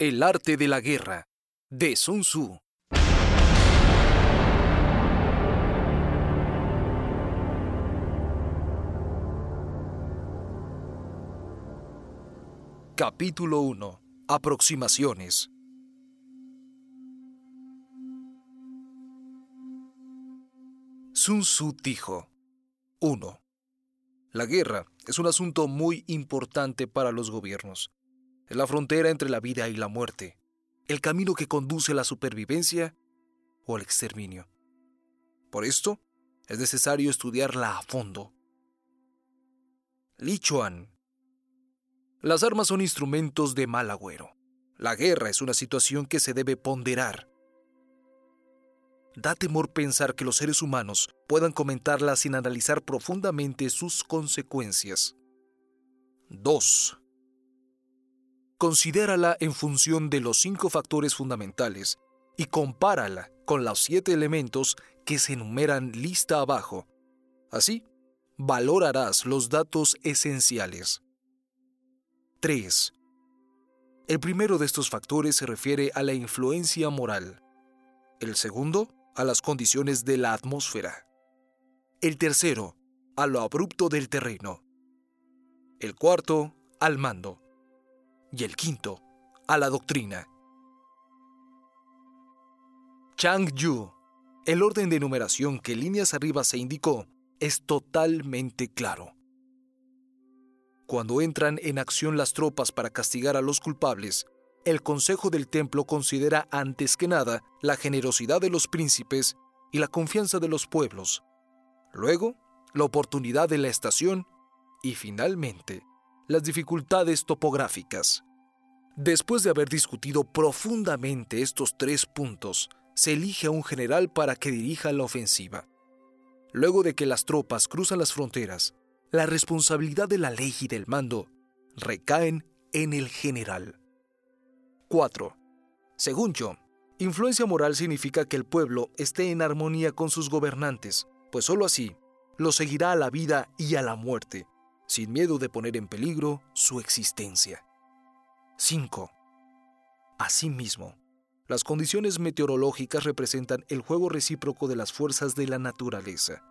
El arte de la guerra, de Sun Tzu. Capítulo 1. Aproximaciones. Sun Tzu dijo 1. La guerra es un asunto muy importante para los gobiernos. Es la frontera entre la vida y la muerte, el camino que conduce a la supervivencia o al exterminio. Por esto, es necesario estudiarla a fondo. Li Chuan. Las armas son instrumentos de mal agüero. La guerra es una situación que se debe ponderar Da temor pensar que los seres humanos puedan comentarla sin analizar profundamente sus consecuencias. 2. Considérala en función de los cinco factores fundamentales y compárala con los siete elementos que se enumeran lista abajo. Así, valorarás los datos esenciales. 3. El primero de estos factores se refiere a la influencia moral. El segundo, a las condiciones de la atmósfera. El tercero, a lo abrupto del terreno. El cuarto, al mando. Y el quinto, a la doctrina. Chang Yu, el orden de numeración que líneas arriba se indicó, es totalmente claro. Cuando entran en acción las tropas para castigar a los culpables, el Consejo del Templo considera antes que nada la generosidad de los príncipes y la confianza de los pueblos. Luego, la oportunidad de la estación y finalmente, las dificultades topográficas. Después de haber discutido profundamente estos tres puntos, se elige a un general para que dirija la ofensiva. Luego de que las tropas cruzan las fronteras, la responsabilidad de la ley y del mando recaen en el general. 4. Según yo, influencia moral significa que el pueblo esté en armonía con sus gobernantes, pues sólo así lo seguirá a la vida y a la muerte, sin miedo de poner en peligro su existencia. 5. Asimismo, las condiciones meteorológicas representan el juego recíproco de las fuerzas de la naturaleza,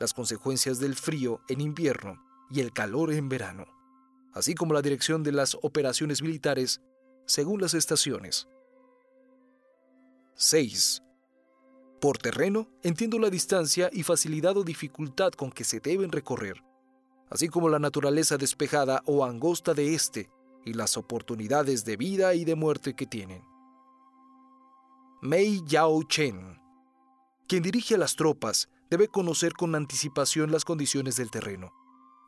las consecuencias del frío en invierno y el calor en verano, así como la dirección de las operaciones militares según las estaciones. 6. Por terreno, entiendo la distancia y facilidad o dificultad con que se deben recorrer, así como la naturaleza despejada o angosta de éste y las oportunidades de vida y de muerte que tienen. Mei Yao Chen. Quien dirige a las tropas debe conocer con anticipación las condiciones del terreno,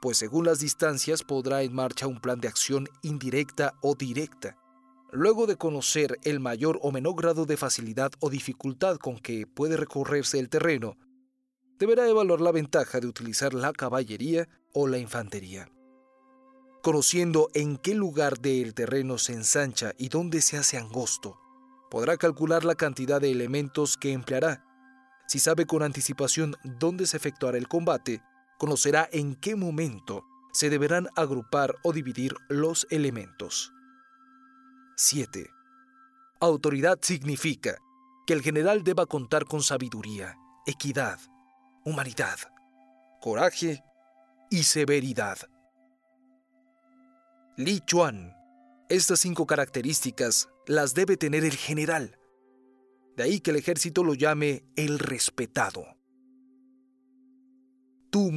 pues según las distancias podrá en marcha un plan de acción indirecta o directa Luego de conocer el mayor o menor grado de facilidad o dificultad con que puede recorrerse el terreno, deberá evaluar la ventaja de utilizar la caballería o la infantería. Conociendo en qué lugar del terreno se ensancha y dónde se hace angosto, podrá calcular la cantidad de elementos que empleará. Si sabe con anticipación dónde se efectuará el combate, conocerá en qué momento se deberán agrupar o dividir los elementos. 7. Autoridad significa que el general deba contar con sabiduría, equidad, humanidad, coraje y severidad. Li Chuan. Estas cinco características las debe tener el general. De ahí que el ejército lo llame el respetado. Tu.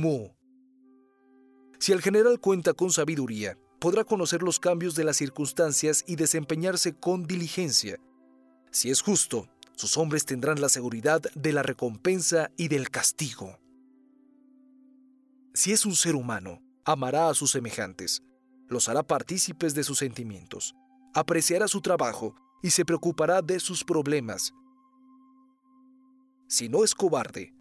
Si el general cuenta con sabiduría, podrá conocer los cambios de las circunstancias y desempeñarse con diligencia. Si es justo, sus hombres tendrán la seguridad de la recompensa y del castigo. Si es un ser humano, amará a sus semejantes, los hará partícipes de sus sentimientos, apreciará su trabajo y se preocupará de sus problemas. Si no es cobarde,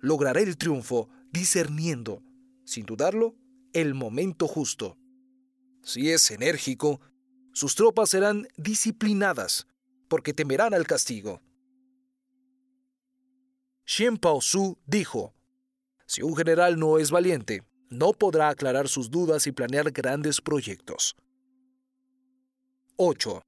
logrará el triunfo discerniendo, sin dudarlo, el momento justo. Si es enérgico, sus tropas serán disciplinadas, porque temerán al castigo. Xian Su dijo, si un general no es valiente, no podrá aclarar sus dudas y planear grandes proyectos. 8.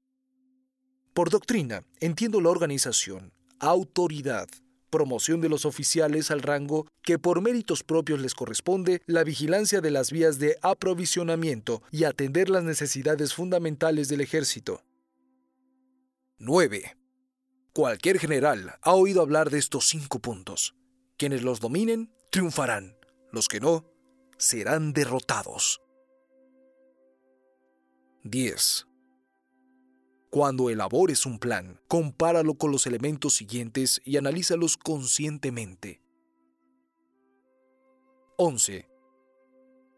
Por doctrina, entiendo la organización, autoridad, promoción de los oficiales al rango que por méritos propios les corresponde, la vigilancia de las vías de aprovisionamiento y atender las necesidades fundamentales del ejército. 9. Cualquier general ha oído hablar de estos cinco puntos. Quienes los dominen, triunfarán. Los que no, serán derrotados. 10. Cuando elabores un plan, compáralo con los elementos siguientes y analízalos conscientemente. 11.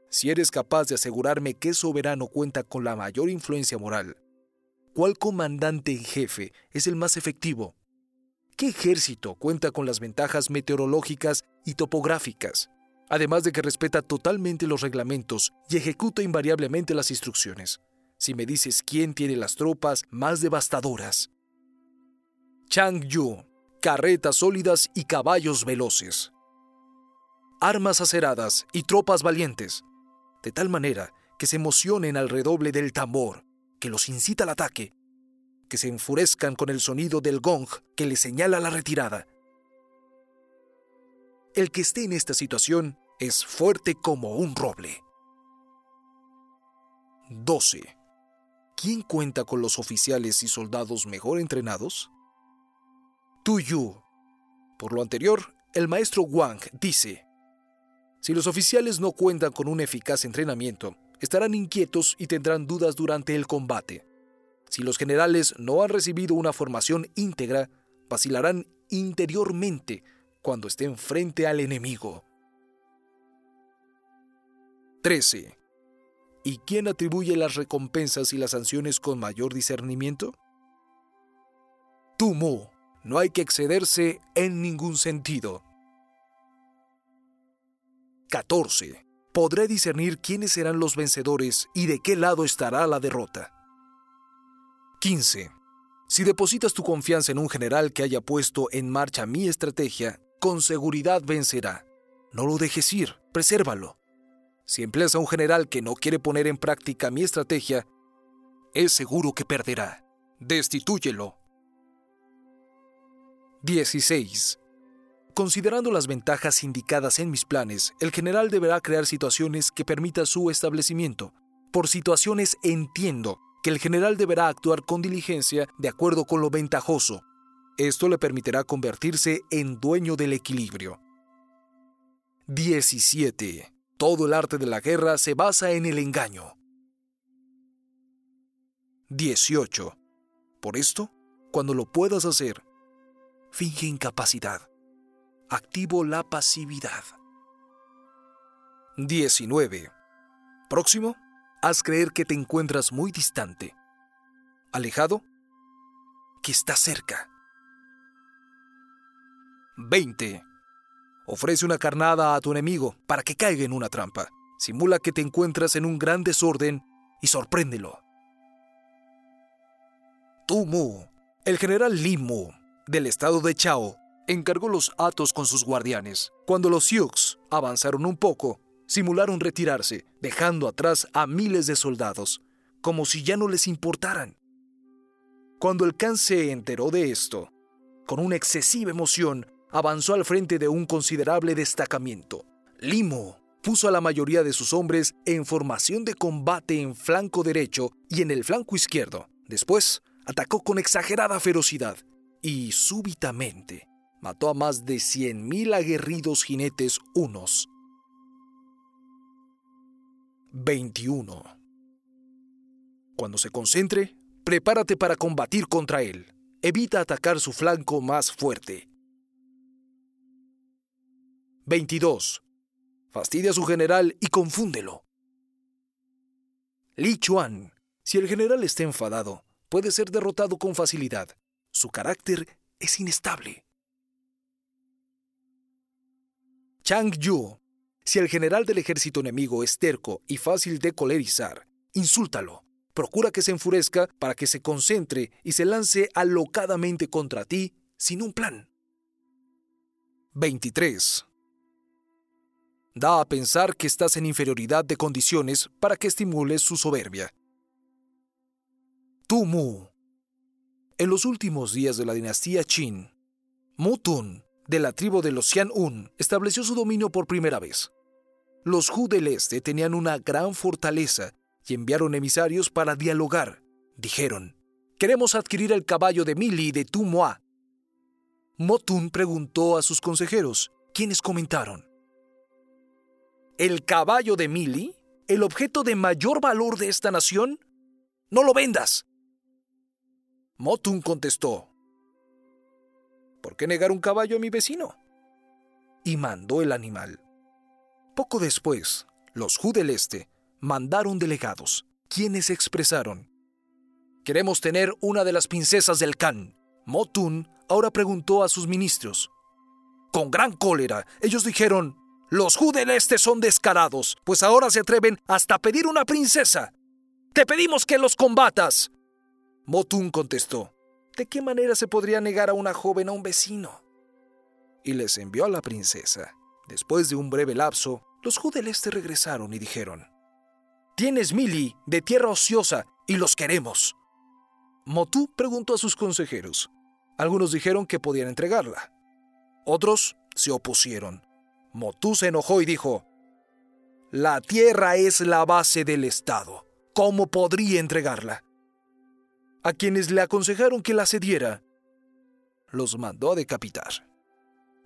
Si eres capaz de asegurarme que soberano cuenta con la mayor influencia moral, ¿cuál comandante en jefe es el más efectivo? ¿Qué ejército cuenta con las ventajas meteorológicas y topográficas? Además de que respeta totalmente los reglamentos y ejecuta invariablemente las instrucciones si me dices quién tiene las tropas más devastadoras. Chang Yu, carretas sólidas y caballos veloces. Armas aceradas y tropas valientes, de tal manera que se emocionen al redoble del tambor, que los incita al ataque, que se enfurezcan con el sonido del gong que les señala la retirada. El que esté en esta situación es fuerte como un roble. 12. ¿quién cuenta con los oficiales y soldados mejor entrenados? Tu Yu. Por lo anterior, el maestro Wang dice, si los oficiales no cuentan con un eficaz entrenamiento, estarán inquietos y tendrán dudas durante el combate. Si los generales no han recibido una formación íntegra, vacilarán interiormente cuando estén frente al enemigo. 13. ¿Y quién atribuye las recompensas y las sanciones con mayor discernimiento? Tumo. No hay que excederse en ningún sentido. 14. Podré discernir quiénes serán los vencedores y de qué lado estará la derrota. 15. Si depositas tu confianza en un general que haya puesto en marcha mi estrategia, con seguridad vencerá. No lo dejes ir, presérvalo. Si empleas a un general que no quiere poner en práctica mi estrategia, es seguro que perderá. Destitúyelo. 16. Considerando las ventajas indicadas en mis planes, el general deberá crear situaciones que permitan su establecimiento. Por situaciones entiendo que el general deberá actuar con diligencia de acuerdo con lo ventajoso. Esto le permitirá convertirse en dueño del equilibrio. 17. Todo el arte de la guerra se basa en el engaño. 18. Por esto, cuando lo puedas hacer, finge incapacidad. Activo la pasividad. 19. Próximo, haz creer que te encuentras muy distante. Alejado, que está cerca. 20. Ofrece una carnada a tu enemigo para que caiga en una trampa. Simula que te encuentras en un gran desorden y sorpréndelo. Tu Mu, el general Li Mu, del estado de Chao, encargó los atos con sus guardianes. Cuando los Sioux avanzaron un poco, simularon retirarse, dejando atrás a miles de soldados, como si ya no les importaran. Cuando el Khan se enteró de esto, con una excesiva emoción, avanzó al frente de un considerable destacamiento. Limo puso a la mayoría de sus hombres en formación de combate en flanco derecho y en el flanco izquierdo. Después, atacó con exagerada ferocidad y súbitamente mató a más de 100.000 aguerridos jinetes unos. 21. Cuando se concentre, prepárate para combatir contra él. Evita atacar su flanco más fuerte. 22. Fastidia a su general y confúndelo. Li Chuan. Si el general está enfadado, puede ser derrotado con facilidad. Su carácter es inestable. Chang Yu. Si el general del ejército enemigo es terco y fácil de colerizar, insúltalo. Procura que se enfurezca para que se concentre y se lance alocadamente contra ti sin un plan. 23 da a pensar que estás en inferioridad de condiciones para que estimules su soberbia. Mu. En los últimos días de la dinastía Qin, Tun, de la tribu de los Xian'un, estableció su dominio por primera vez. Los Hu del Este tenían una gran fortaleza y enviaron emisarios para dialogar. Dijeron, queremos adquirir el caballo de Mili de Tumua. Motun preguntó a sus consejeros, quienes comentaron, ¿El caballo de Mili? ¿El objeto de mayor valor de esta nación? No lo vendas. Motun contestó, ¿por qué negar un caballo a mi vecino? Y mandó el animal. Poco después, los Hu del Este mandaron delegados, quienes expresaron, Queremos tener una de las princesas del Khan. Motun ahora preguntó a sus ministros. Con gran cólera, ellos dijeron, los Hu del Este son descarados, pues ahora se atreven hasta pedir una princesa. Te pedimos que los combatas. Motun contestó, ¿de qué manera se podría negar a una joven a un vecino? Y les envió a la princesa. Después de un breve lapso, los Hu regresaron y dijeron, Tienes Mili de tierra ociosa y los queremos. Motu preguntó a sus consejeros. Algunos dijeron que podían entregarla. Otros se opusieron. Motu se enojó y dijo, La tierra es la base del Estado. ¿Cómo podría entregarla? A quienes le aconsejaron que la cediera, los mandó a decapitar.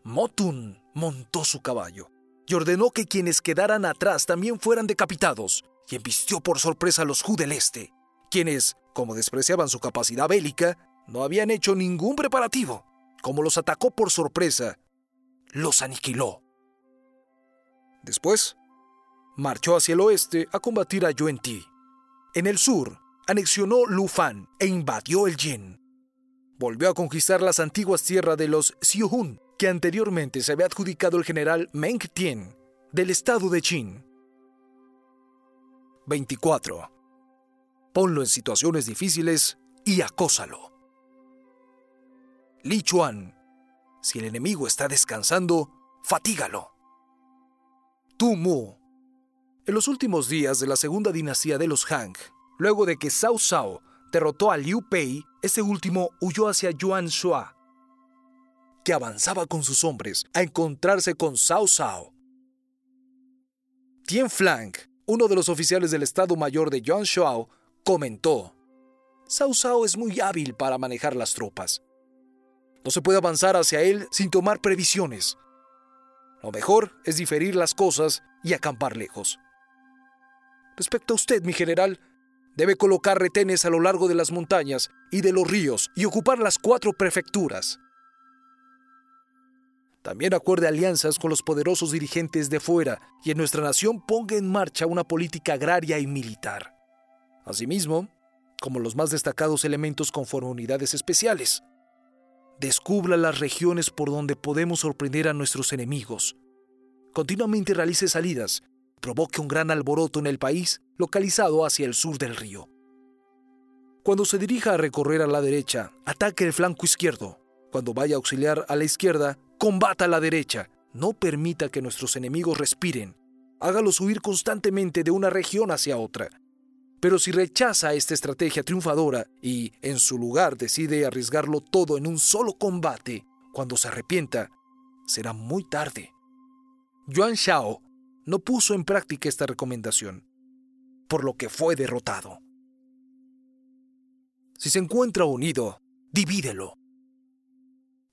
Motun montó su caballo y ordenó que quienes quedaran atrás también fueran decapitados, y embistió por sorpresa a los Hu del Este, quienes, como despreciaban su capacidad bélica, no habían hecho ningún preparativo. Como los atacó por sorpresa, los aniquiló. Después, marchó hacia el oeste a combatir a Yuan Ti. En el sur, anexionó Lufan e invadió el Yin. Volvió a conquistar las antiguas tierras de los Xiuhun que anteriormente se había adjudicado el general Meng Tian del estado de Qin. 24. Ponlo en situaciones difíciles y acósalo. Li Chuan. Si el enemigo está descansando, fatígalo. Tu Mu. En los últimos días de la segunda dinastía de los Han, luego de que Cao Cao derrotó a Liu Pei, este último huyó hacia Yuan Shua, que avanzaba con sus hombres a encontrarse con Cao Cao. Tien Flang, uno de los oficiales del Estado Mayor de Yuan Shuao, comentó: Cao Cao es muy hábil para manejar las tropas. No se puede avanzar hacia él sin tomar previsiones. Lo mejor es diferir las cosas y acampar lejos. Respecto a usted, mi general, debe colocar retenes a lo largo de las montañas y de los ríos y ocupar las cuatro prefecturas. También acuerde alianzas con los poderosos dirigentes de fuera y en nuestra nación ponga en marcha una política agraria y militar. Asimismo, como los más destacados elementos conforme unidades especiales. Descubra las regiones por donde podemos sorprender a nuestros enemigos. Continuamente realice salidas, provoque un gran alboroto en el país localizado hacia el sur del río. Cuando se dirija a recorrer a la derecha, ataque el flanco izquierdo. Cuando vaya a auxiliar a la izquierda, Combata a la derecha. No permita que nuestros enemigos respiren. Hágalos huir constantemente de una región hacia otra. Pero si rechaza esta estrategia triunfadora y, en su lugar, decide arriesgarlo todo en un solo combate, cuando se arrepienta, será muy tarde. Yuan Shao no puso en práctica esta recomendación, por lo que fue derrotado. Si se encuentra unido, divídelo.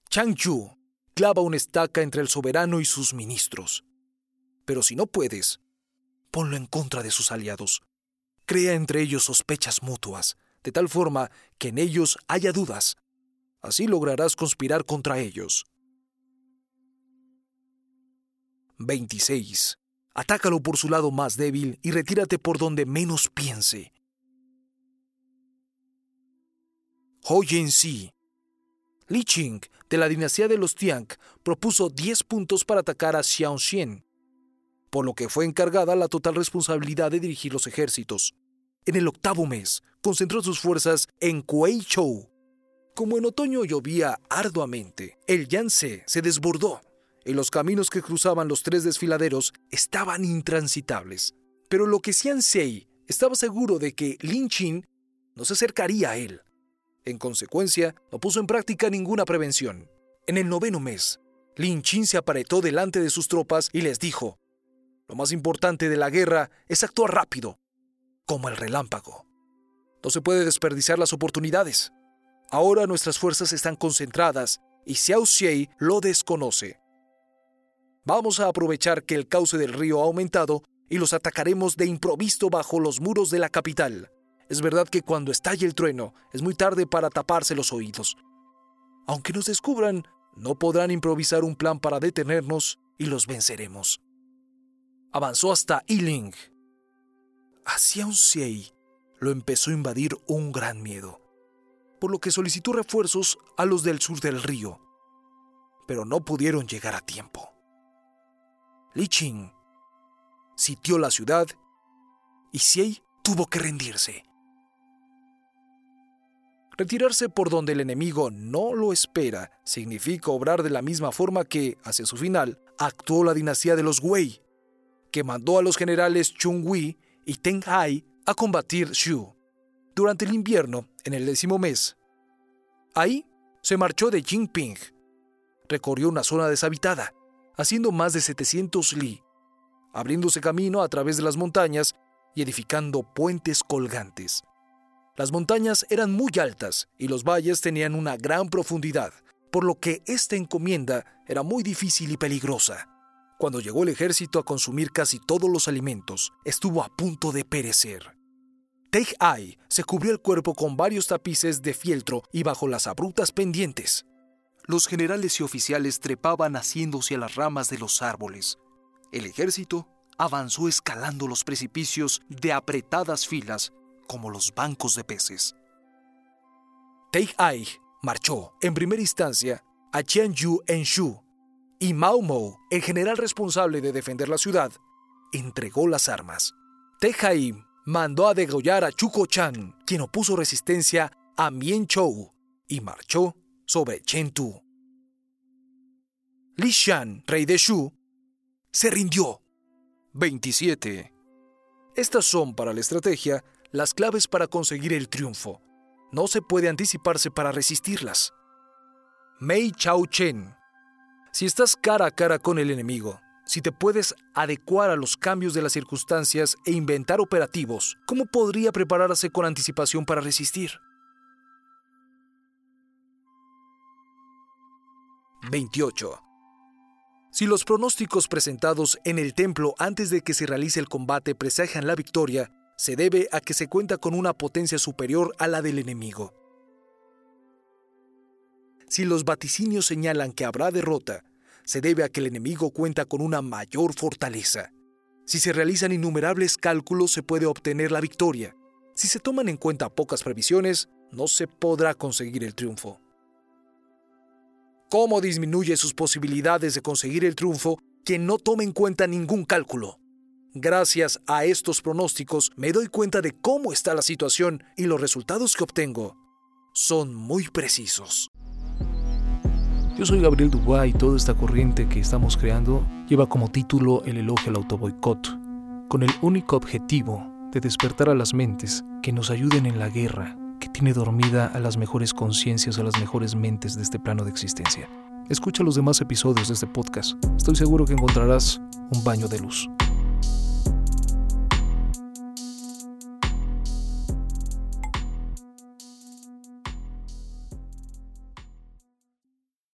Chang Chu clava una estaca entre el soberano y sus ministros. Pero si no puedes, ponlo en contra de sus aliados. Crea entre ellos sospechas mutuas, de tal forma que en ellos haya dudas. Así lograrás conspirar contra ellos. 26. Atácalo por su lado más débil y retírate por donde menos piense. Ho Si Li Qing, de la dinastía de los Tiang, propuso 10 puntos para atacar a Xiaoxian, por lo que fue encargada la total responsabilidad de dirigir los ejércitos. En el octavo mes, concentró sus fuerzas en Kuei-chou. Como en otoño llovía arduamente, el Yangtze se desbordó y los caminos que cruzaban los tres desfiladeros estaban intransitables. Pero lo que Xianxi estaba seguro de que Lin Qin no se acercaría a él. En consecuencia, no puso en práctica ninguna prevención. En el noveno mes, Lin Chin se aparetó delante de sus tropas y les dijo, Lo más importante de la guerra es actuar rápido, como el relámpago. No se puede desperdiciar las oportunidades. Ahora nuestras fuerzas están concentradas y Xiao Xiei lo desconoce. Vamos a aprovechar que el cauce del río ha aumentado y los atacaremos de improviso bajo los muros de la capital. Es verdad que cuando estalle el trueno es muy tarde para taparse los oídos. Aunque nos descubran, no podrán improvisar un plan para detenernos y los venceremos. Avanzó hasta Yiling. Hacia un Xiei lo empezó a invadir un gran miedo, por lo que solicitó refuerzos a los del sur del río, pero no pudieron llegar a tiempo. Li Qing sitió la ciudad y Xiei tuvo que rendirse. Retirarse por donde el enemigo no lo espera significa obrar de la misma forma que, hacia su final, actuó la dinastía de los Wei, que mandó a los generales Chung Wi y Teng Hai a combatir Shu. Durante el invierno, en el décimo mes, ahí se marchó de Jinping. Recorrió una zona deshabitada haciendo más de 700 li, abriéndose camino a través de las montañas y edificando puentes colgantes. Las montañas eran muy altas y los valles tenían una gran profundidad, por lo que esta encomienda era muy difícil y peligrosa. Cuando llegó el ejército a consumir casi todos los alimentos, estuvo a punto de perecer. Teig Ai se cubrió el cuerpo con varios tapices de fieltro y bajo las abruptas pendientes los generales y oficiales trepaban haciéndose a las ramas de los árboles. El ejército avanzó escalando los precipicios de apretadas filas como los bancos de peces. Teig Ai marchó, en primera instancia, a Qianyu en Shu, y Mao Mou, el general responsable de defender la ciudad, entregó las armas. Teig mandó a degollar a Chuko Chan, quien opuso resistencia a Mien Chou, y marchó sobre Chengdu. Li Shan, rey de Shu, se rindió. 27. Estas son para la estrategia las claves para conseguir el triunfo. No se puede anticiparse para resistirlas. Mei Chao Chen. Si estás cara a cara con el enemigo, si te puedes adecuar a los cambios de las circunstancias e inventar operativos, ¿cómo podría prepararse con anticipación para resistir? 28. Si los pronósticos presentados en el templo antes de que se realice el combate presagian la victoria, se debe a que se cuenta con una potencia superior a la del enemigo. Si los vaticinios señalan que habrá derrota, se debe a que el enemigo cuenta con una mayor fortaleza. Si se realizan innumerables cálculos, se puede obtener la victoria. Si se toman en cuenta pocas previsiones, no se podrá conseguir el triunfo cómo disminuye sus posibilidades de conseguir el triunfo que no tome en cuenta ningún cálculo. Gracias a estos pronósticos me doy cuenta de cómo está la situación y los resultados que obtengo son muy precisos. Yo soy Gabriel Dubois y toda esta corriente que estamos creando lleva como título el elogio al autoboicot, con el único objetivo de despertar a las mentes que nos ayuden en la guerra tiene dormida a las mejores conciencias, a las mejores mentes de este plano de existencia. Escucha los demás episodios de este podcast. Estoy seguro que encontrarás un baño de luz.